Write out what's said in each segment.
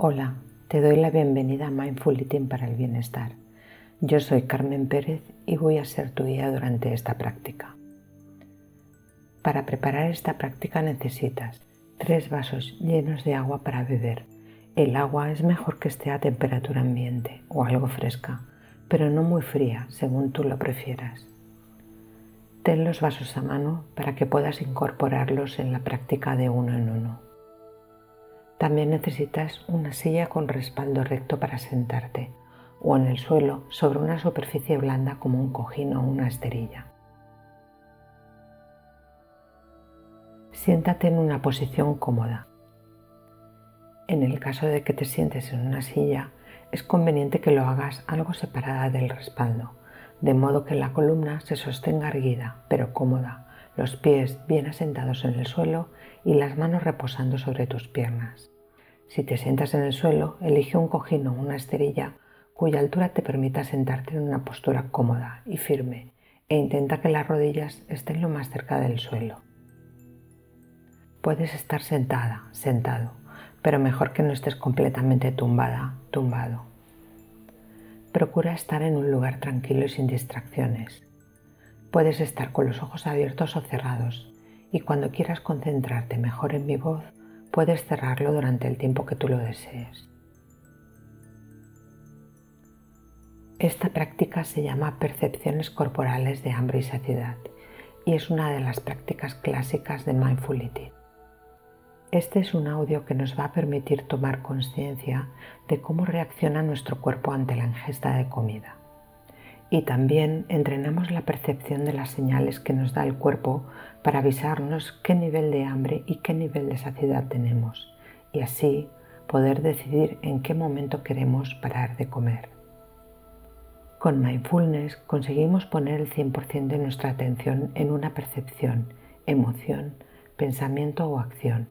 Hola, te doy la bienvenida a Mindful Eating para el Bienestar. Yo soy Carmen Pérez y voy a ser tu guía durante esta práctica. Para preparar esta práctica necesitas tres vasos llenos de agua para beber. El agua es mejor que esté a temperatura ambiente o algo fresca, pero no muy fría, según tú lo prefieras. Ten los vasos a mano para que puedas incorporarlos en la práctica de uno en uno. También necesitas una silla con respaldo recto para sentarte o en el suelo sobre una superficie blanda como un cojín o una esterilla. Siéntate en una posición cómoda. En el caso de que te sientes en una silla, es conveniente que lo hagas algo separada del respaldo, de modo que la columna se sostenga erguida pero cómoda, los pies bien asentados en el suelo y las manos reposando sobre tus piernas. Si te sientas en el suelo, elige un cojín o una esterilla cuya altura te permita sentarte en una postura cómoda y firme e intenta que las rodillas estén lo más cerca del suelo. Puedes estar sentada, sentado, pero mejor que no estés completamente tumbada, tumbado. Procura estar en un lugar tranquilo y sin distracciones. Puedes estar con los ojos abiertos o cerrados y cuando quieras concentrarte mejor en mi voz, puedes cerrarlo durante el tiempo que tú lo desees. Esta práctica se llama percepciones corporales de hambre y saciedad y es una de las prácticas clásicas de Mindful Eating. Este es un audio que nos va a permitir tomar conciencia de cómo reacciona nuestro cuerpo ante la ingesta de comida. Y también entrenamos la percepción de las señales que nos da el cuerpo para avisarnos qué nivel de hambre y qué nivel de saciedad tenemos y así poder decidir en qué momento queremos parar de comer. Con mindfulness conseguimos poner el 100% de nuestra atención en una percepción, emoción, pensamiento o acción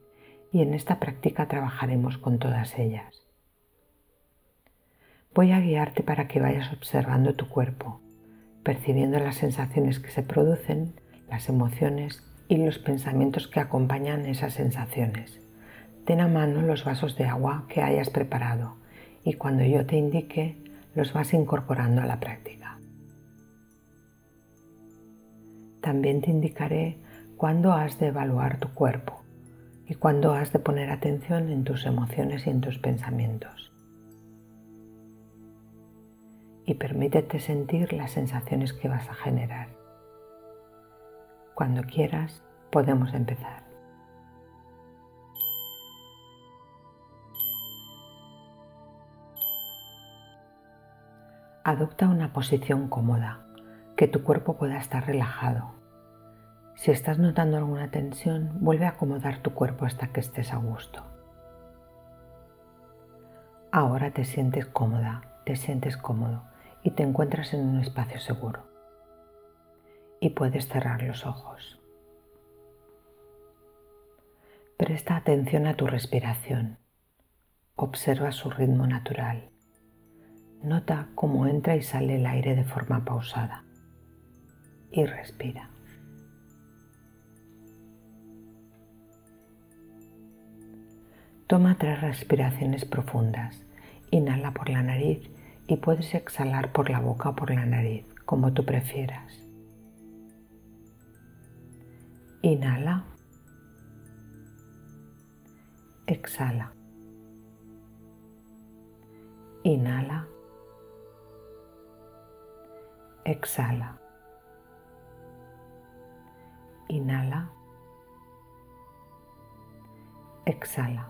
y en esta práctica trabajaremos con todas ellas. Voy a guiarte para que vayas observando tu cuerpo, percibiendo las sensaciones que se producen, las emociones y los pensamientos que acompañan esas sensaciones. Ten a mano los vasos de agua que hayas preparado y cuando yo te indique los vas incorporando a la práctica. También te indicaré cuándo has de evaluar tu cuerpo y cuándo has de poner atención en tus emociones y en tus pensamientos. Y permítete sentir las sensaciones que vas a generar. Cuando quieras, podemos empezar. Adopta una posición cómoda, que tu cuerpo pueda estar relajado. Si estás notando alguna tensión, vuelve a acomodar tu cuerpo hasta que estés a gusto. Ahora te sientes cómoda, te sientes cómodo y te encuentras en un espacio seguro y puedes cerrar los ojos. Presta atención a tu respiración. Observa su ritmo natural. Nota cómo entra y sale el aire de forma pausada. Y respira. Toma tres respiraciones profundas. Inhala por la nariz y puedes exhalar por la boca o por la nariz, como tú prefieras. Inhala. Exhala. Inhala. Exhala. Inhala. Exhala.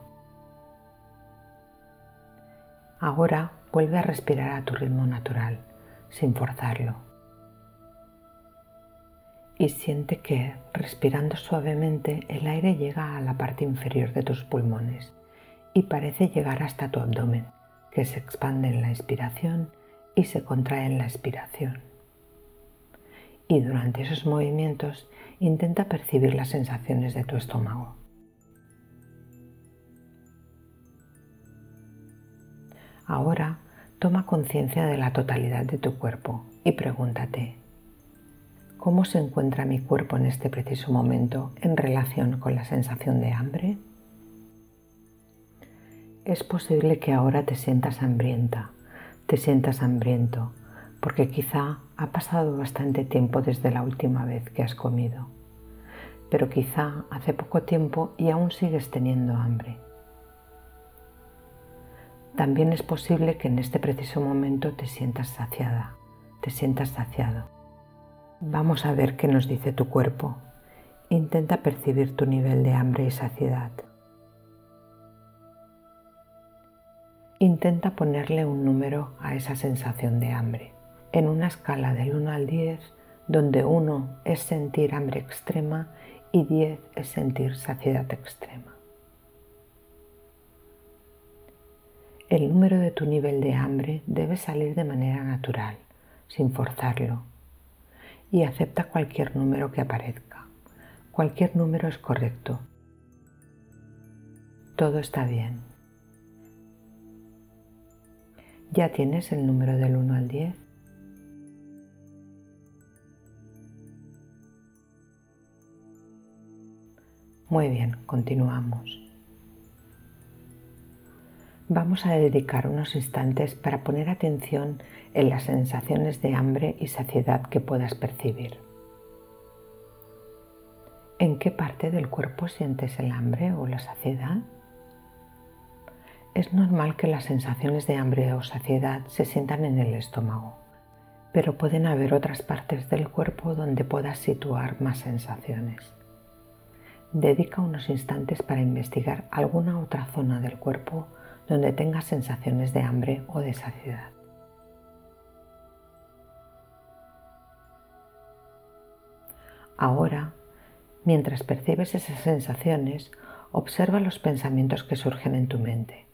Ahora vuelve a respirar a tu ritmo natural, sin forzarlo y siente que, respirando suavemente, el aire llega a la parte inferior de tus pulmones y parece llegar hasta tu abdomen, que se expande en la inspiración y se contrae en la expiración. Y durante esos movimientos intenta percibir las sensaciones de tu estómago. Ahora toma conciencia de la totalidad de tu cuerpo y pregúntate, ¿Cómo se encuentra mi cuerpo en este preciso momento en relación con la sensación de hambre? Es posible que ahora te sientas hambrienta, te sientas hambriento, porque quizá ha pasado bastante tiempo desde la última vez que has comido, pero quizá hace poco tiempo y aún sigues teniendo hambre. También es posible que en este preciso momento te sientas saciada, te sientas saciado. Vamos a ver qué nos dice tu cuerpo. Intenta percibir tu nivel de hambre y saciedad. Intenta ponerle un número a esa sensación de hambre. En una escala del 1 al 10, donde 1 es sentir hambre extrema y 10 es sentir saciedad extrema. El número de tu nivel de hambre debe salir de manera natural, sin forzarlo, y acepta cualquier número que aparezca. Cualquier número es correcto. Todo está bien. ¿Ya tienes el número del 1 al 10? Muy bien, continuamos. Vamos a dedicar unos instantes para poner atención en las sensaciones de hambre y saciedad que puedas percibir. ¿En qué parte del cuerpo sientes el hambre o la saciedad? Es normal que las sensaciones de hambre o saciedad se sientan en el estómago, pero pueden haber otras partes del cuerpo donde puedas situar más sensaciones dedica unos instantes para investigar alguna otra zona del cuerpo donde tengas sensaciones de hambre o de saciedad. Ahora, mientras percibes esas sensaciones, observa los pensamientos que surgen en tu mente,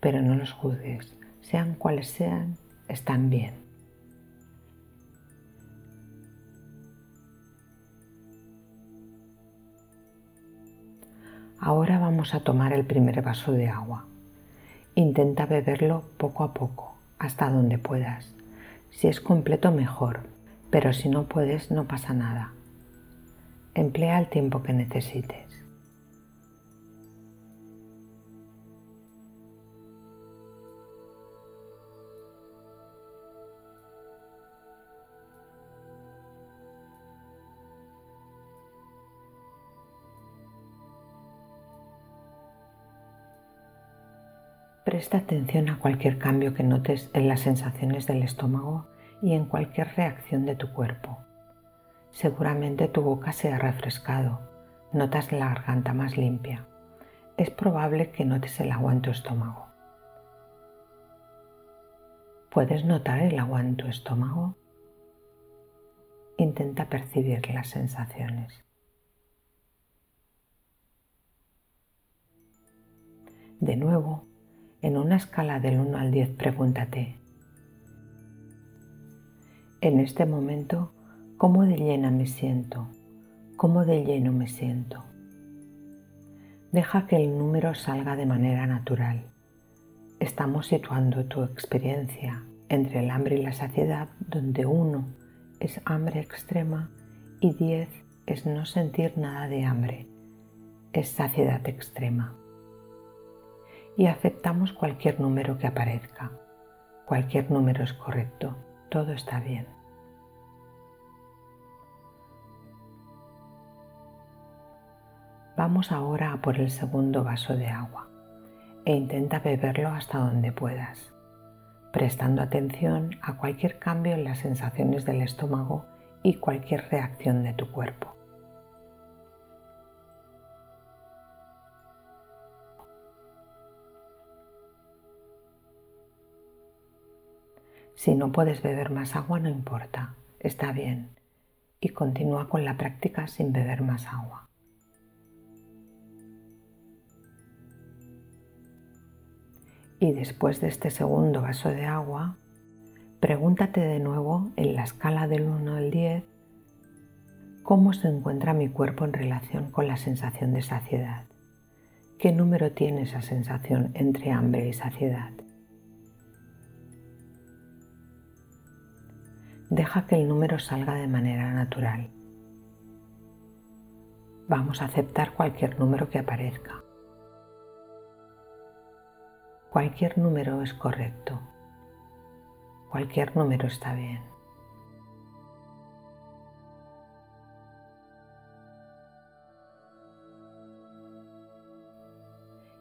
pero no los juzgues, sean cuales sean, están bien. Ahora vamos a tomar el primer vaso de agua. Intenta beberlo poco a poco, hasta donde puedas. Si es completo, mejor, pero si no puedes, no pasa nada. Emplea el tiempo que necesites. Presta atención a cualquier cambio que notes en las sensaciones del estómago y en cualquier reacción de tu cuerpo. Seguramente tu boca se ha refrescado, notas la garganta más limpia. Es probable que notes el agua en tu estómago. ¿Puedes notar el agua en tu estómago? Intenta percibir las sensaciones. De nuevo, en una escala del 1 al 10 pregúntate, en este momento, ¿cómo de llena me siento? ¿Cómo de lleno me siento? Deja que el número salga de manera natural. Estamos situando tu experiencia entre el hambre y la saciedad, donde 1 es hambre extrema y 10 es no sentir nada de hambre, es saciedad extrema y aceptamos cualquier número que aparezca. Cualquier número es correcto, todo está bien. Vamos ahora a por el segundo vaso de agua e intenta beberlo hasta donde puedas, prestando atención a cualquier cambio en las sensaciones del estómago y cualquier reacción de tu cuerpo. Si no puedes beber más agua, no importa, está bien. Y continúa con la práctica sin beber más agua. Y después de este segundo vaso de agua, pregúntate de nuevo en la escala del 1 al 10 cómo se encuentra mi cuerpo en relación con la sensación de saciedad. ¿Qué número tiene esa sensación entre hambre y saciedad? Deja que el número salga de manera natural. Vamos a aceptar cualquier número que aparezca. Cualquier número es correcto. Cualquier número está bien.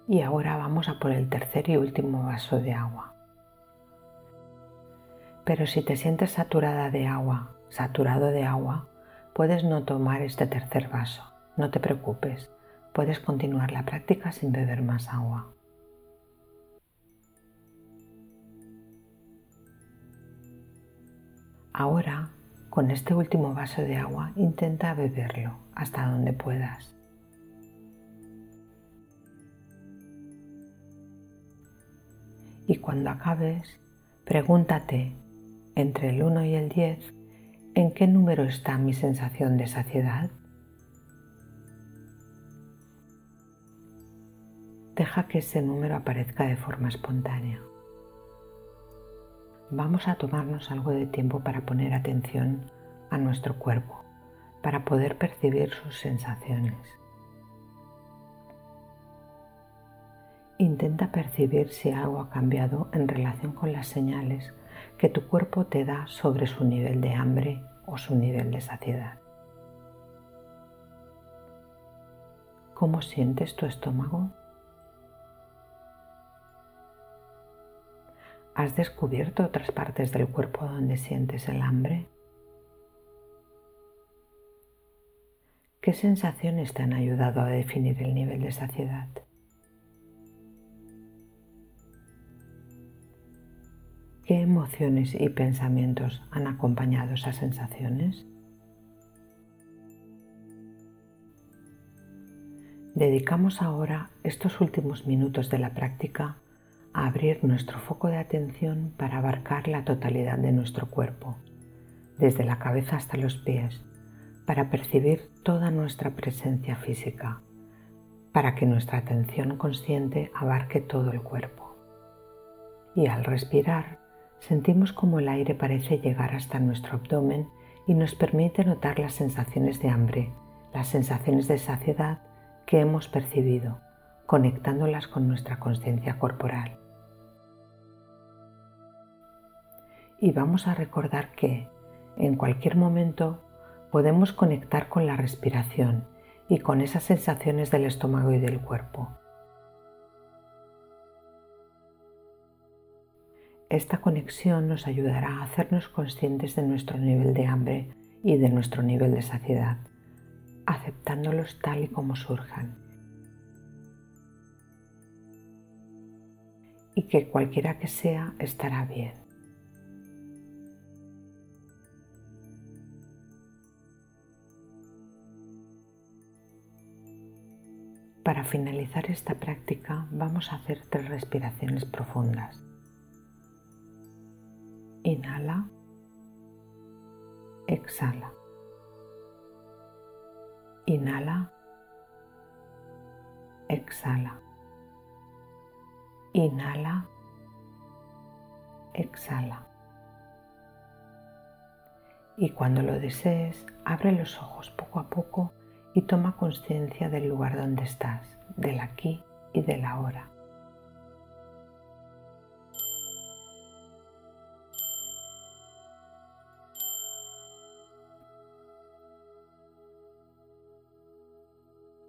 Y ahora vamos a por el tercer y último vaso de agua. Pero si te sientes saturada de agua, saturado de agua, puedes no tomar este tercer vaso. No te preocupes, puedes continuar la práctica sin beber más agua. Ahora, con este último vaso de agua, intenta beberlo hasta donde puedas. Y cuando acabes, pregúntate entre el 1 y el 10, ¿en qué número está mi sensación de saciedad? Deja que ese número aparezca de forma espontánea. Vamos a tomarnos algo de tiempo para poner atención a nuestro cuerpo, para poder percibir sus sensaciones. Intenta percibir si algo ha cambiado en relación con las señales que tu cuerpo te da sobre su nivel de hambre o su nivel de saciedad. ¿Cómo sientes tu estómago? ¿Has descubierto otras partes del cuerpo donde sientes el hambre? ¿Qué sensaciones te han ayudado a definir el nivel de saciedad? ¿Qué emociones y pensamientos han acompañado esas sensaciones? Dedicamos ahora estos últimos minutos de la práctica a abrir nuestro foco de atención para abarcar la totalidad de nuestro cuerpo, desde la cabeza hasta los pies, para percibir toda nuestra presencia física, para que nuestra atención consciente abarque todo el cuerpo. Y al respirar, sentimos como el aire parece llegar hasta nuestro abdomen y nos permite notar las sensaciones de hambre, las sensaciones de saciedad que hemos percibido, conectándolas con nuestra conciencia corporal. Y vamos a recordar que, en cualquier momento, podemos conectar con la respiración y con esas sensaciones del estómago y del cuerpo. Esta conexión nos ayudará a hacernos conscientes de nuestro nivel de hambre y de nuestro nivel de saciedad, aceptándolos tal y como surjan. Y que cualquiera que sea estará bien. Para finalizar esta práctica vamos a hacer tres respiraciones profundas. Inhala. Exhala. Inhala. Exhala. Inhala. Exhala. Y cuando lo desees, abre los ojos poco a poco y toma conciencia del lugar donde estás, del aquí y del ahora.